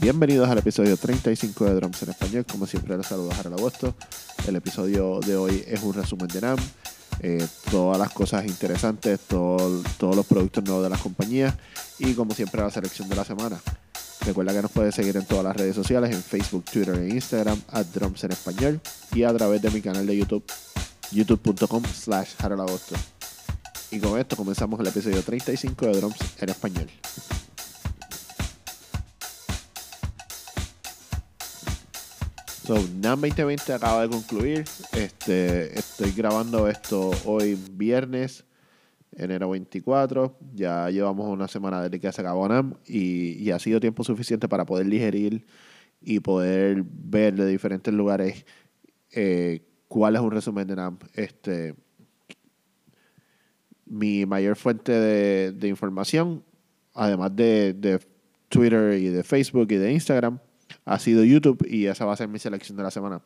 Bienvenidos al episodio 35 de Drums en Español. Como siempre, les saludo Harold Agosto. El episodio de hoy es un resumen de NAM, eh, todas las cosas interesantes, todo- todos los productos nuevos de las compañías y, como siempre, la selección de la semana. Recuerda que nos puedes seguir en todas las redes sociales, en Facebook, Twitter e Instagram, a Drums en Español y a través de mi canal de YouTube, youtube.com slash Agosto. Y con esto comenzamos el episodio 35 de Drums en Español. So, NAM 2020 acaba de concluir. Este, estoy grabando esto hoy viernes, enero 24. Ya llevamos una semana desde que se acabó NAM y, y ha sido tiempo suficiente para poder digerir y poder ver de diferentes lugares eh, cuál es un resumen de NAM. Este, mi mayor fuente de, de información, además de, de Twitter y de Facebook y de Instagram, ha sido YouTube y esa va a ser mi selección de la semana.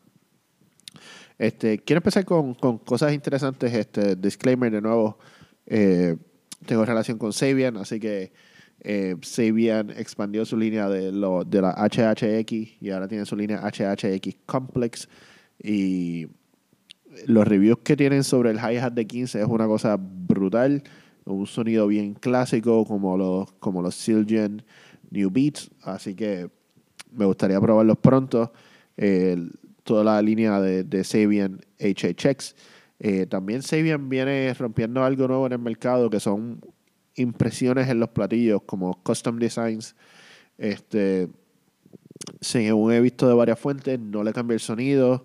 Este, quiero empezar con, con cosas interesantes. Este, disclaimer de nuevo. eh, tengo relación con Sabian, así que eh, Sabian expandió su línea de, lo, de la HHX y ahora tiene su línea HHX Complex. Y los reviews que tienen sobre el hi-hat de 15 es una cosa brutal. Un sonido bien clásico como los, como los Silgen New Beats. Así que me gustaría probarlos pronto. Eh, toda la línea de, de Sabian HHX. Eh, también Sabian viene rompiendo algo nuevo en el mercado que son impresiones en los platillos como custom designs. Este, según he visto de varias fuentes, no le cambia el sonido.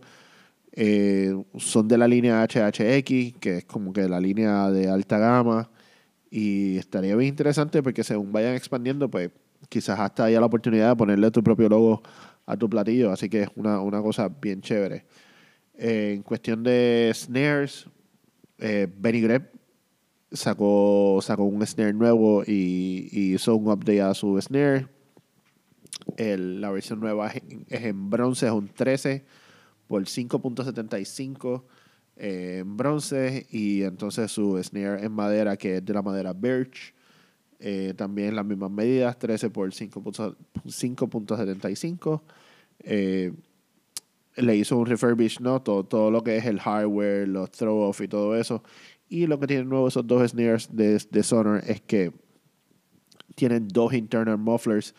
Eh, son de la línea HHX, que es como que la línea de alta gama. Y estaría bien interesante porque según vayan expandiendo, pues quizás hasta haya la oportunidad de ponerle tu propio logo a tu platillo. Así que es una, una cosa bien chévere. En cuestión de snares, eh, Benny Greb sacó, sacó un snare nuevo y, hizo un update a su snare. La versión nueva es en bronce, es un 13 por 5.75 eh, en bronce y entonces su snare en madera que es de la madera birch eh, también las mismas medidas 13 por 5.- 5.75 eh, le hizo un refurbish no todo, todo lo que es el hardware los throw off y todo eso y lo que tienen nuevo esos dos snares de, de Sonor es que tienen dos internal mufflers,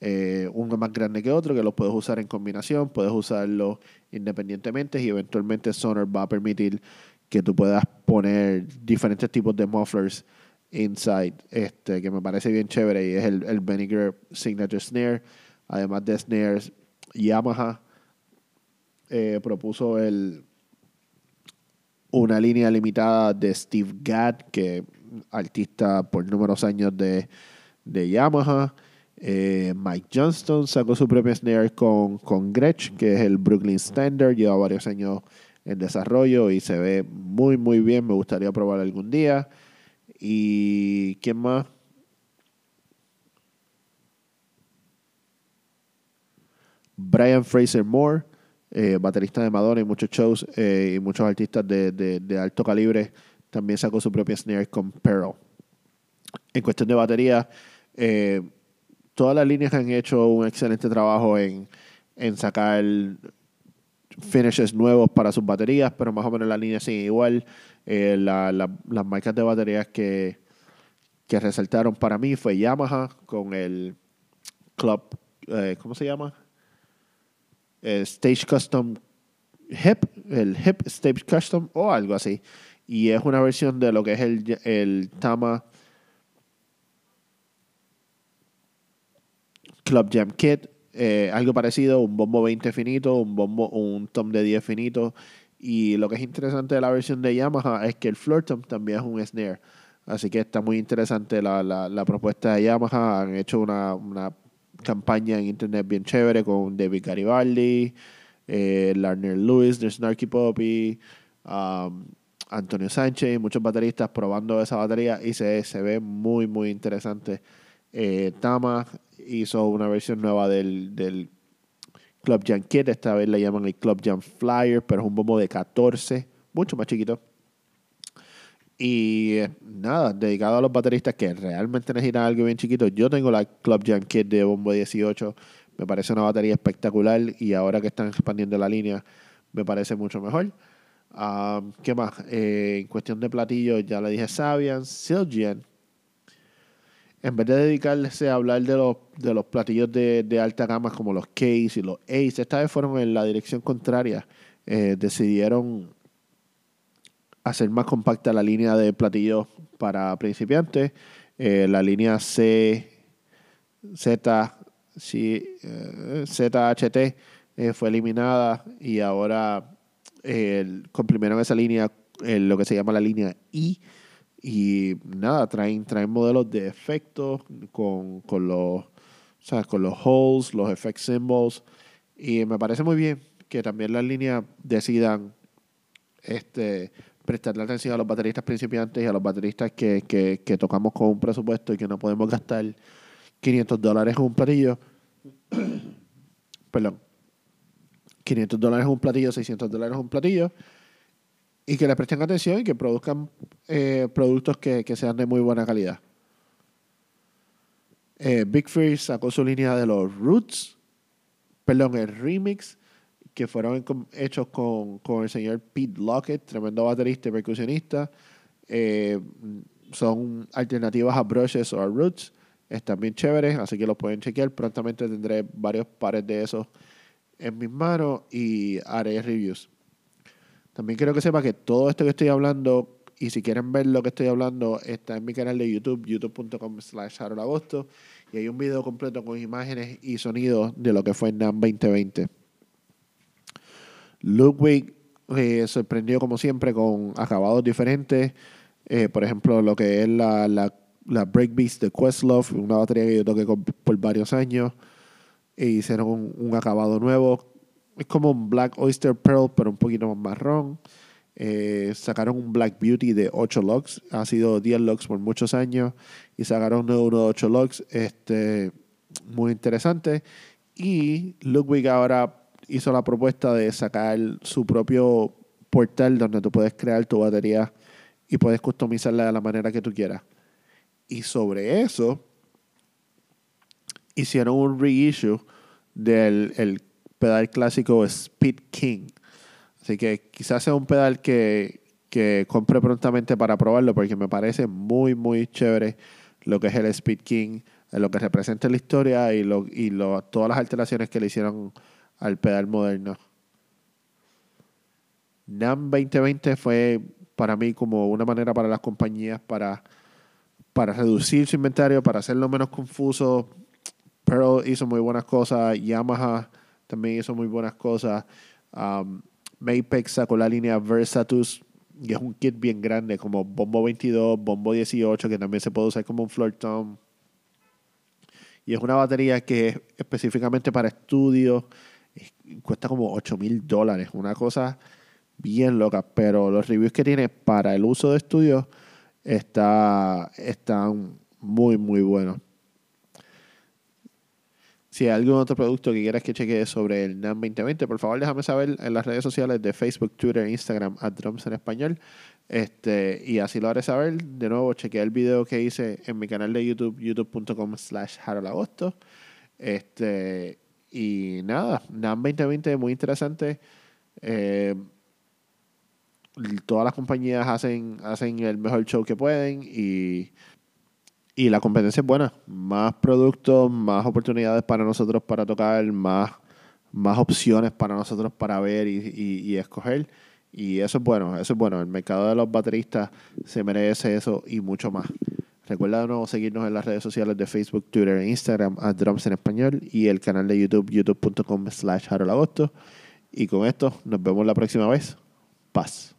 eh, uno más grande que otro, que los puedes usar en combinación, puedes usarlo independientemente y eventualmente Sonar va a permitir que tú puedas poner diferentes tipos de mufflers inside, este, que me parece bien chévere y es el, el Vinegar Signature Snare, además de snares, Yamaha eh, propuso el una línea limitada de Steve Gadd, que artista por números años de, de Yamaha. Eh, Mike Johnston sacó su propia snare con, con Gretsch, que es el Brooklyn Standard. Lleva varios años en desarrollo y se ve muy, muy bien. Me gustaría probar algún día. ¿Y quién más? Brian Fraser Moore, eh, baterista de Madonna y muchos shows eh, y muchos artistas de, de- alto calibre, también sacó su propia snare con Pearl. En cuestión de batería, eh, todas las líneas han hecho un excelente trabajo en, en sacar finishes nuevos para sus baterías, pero más o menos la línea sigue igual. Eh, la- la- las marcas de baterías que, que resaltaron para mí fue Yamaha con el Club, eh, ¿cómo se llama? Eh, Stage Custom Hip, el Hip Stage Custom o algo así. Y es una versión de lo que es el, el Tama Club Jam Kit, eh, algo parecido, un bombo 20 finito, un bombo, un tom de 10 finito. Y lo que es interesante de la versión de Yamaha es que el floor tom también es un snare. Así que está muy interesante la, la, la propuesta de Yamaha. Han hecho una, una campaña en internet bien chévere con David Garibaldi, eh, Larner Lewis de Snarky Poppy, um, Antonio Sánchez y muchos bateristas probando esa batería y se, se ve muy, muy interesante. Eh, Tama hizo una versión nueva del, del Club Jam Kit, esta vez le llaman el Club Jam Flyer, pero es un bombo de 14, mucho más chiquito. Y eh, nada, dedicado a los bateristas que realmente necesitan algo bien chiquito. Yo tengo la Club Jam Kit de bombo 18, Me parece una batería espectacular y ahora que están expandiendo la línea, me parece mucho mejor. Ah, ¿Qué más? Eh, en cuestión de platillos, ya le dije Sabian, Silgian. En vez de dedicarse a hablar de los, de los platillos de, de alta gama como los Case y los Ace, esta vez fueron en la dirección contraria. Eh, decidieron hacer más compacta la línea de platillos para principiantes. Eh, la línea C, Z, sí, ZHT fue eliminada y ahora comprimieron esa línea, lo que se llama la línea I. Y nada, traen, traen modelos de efectos con, con los, con los holes, los effect symbols. Y me parece muy bien que también las líneas decidan este, prestarle atención a los bateristas principiantes y a los bateristas que, que, que tocamos con un presupuesto y que no podemos gastar 500 dólares en un platillo. Perdón. 500 dólares en un platillo, 600 dólares en un platillo, y que le presten atención y que produzcan eh, productos que, sean de muy buena calidad. Eh, Big Fish sacó su línea de los Roots, perdón, el remix, que fueron hechos con, el señor Pete Lockett, tremendo baterista y percusionista. Eh, son alternativas a brushes o a roots. Están bien chéveres, así que los pueden chequear. Prontamente tendré varios pares de esos en mis manos y haré reviews. También quiero que sepa que todo esto que estoy hablando, y si quieren ver lo que estoy hablando, está en mi canal de YouTube, youtube.com slash agosto, y hay un video completo con imágenes y sonidos de lo que fue NAM 2020. Ludwig eh, sorprendió como siempre con acabados diferentes. Eh, por ejemplo, lo que es la, la, la de Questlove, una batería que yo toqué por varios años e hicieron un, acabado nuevo. Es como un Black Oyster Pearl, pero un poquito más marrón. Eh, sacaron un Black Beauty de 8 locks. Ha sido 10 locks por muchos años. Y sacaron uno de 8 locks. Este, muy interesante. Y Ludwig ahora hizo la propuesta de sacar su propio portal donde tú puedes crear tu batería y puedes customizarla de la manera que tú quieras. Y sobre eso, hicieron un reissue del el pedal clásico Speed King. Así que quizás sea un pedal que, que compre prontamente para probarlo porque me parece muy, muy chévere lo que es el Speed King, lo que representa la historia y, lo, y lo, todas las alteraciones que le hicieron al pedal moderno. NAM 2020 fue para mí como una manera para las compañías para, para reducir su inventario, para hacerlo menos confuso, Pearl hizo muy buenas cosas, Yamaha también hizo muy buenas cosas. Um, Mapex sacó la línea Versatus, y es un kit bien grande, como Bombo 22, Bombo 18, que también se puede usar como un floor tom. Y es una batería que es específicamente para estudios, cuesta como 8 mil dólares, una cosa bien loca, pero los reviews que tiene para el uso de estudios está, están muy, muy buenos. Si hay algún otro producto que quieras que chequee sobre el NAM 2020, por favor déjame saber en las redes sociales de Facebook, Twitter Instagram, a Drums en Español. Este, y así lo haré saber. De nuevo, chequeé el video que hice en mi canal de YouTube, youtube.com slash agosto. Este, y nada, NAM 2020 es muy interesante. Eh, todas las compañías hacen, hacen el mejor show que pueden y y la competencia es buena. Más productos, más oportunidades para nosotros para tocar, más, más opciones para nosotros para ver y, escoger. Y eso es bueno, eso es bueno. El mercado de los bateristas se merece eso y mucho más. Recuerda de nuevo seguirnos en las redes sociales de Facebook, Twitter e Instagram a Drums en Español y el canal de YouTube, youtube.com slash agosto. Y con esto nos vemos la próxima vez. Paz.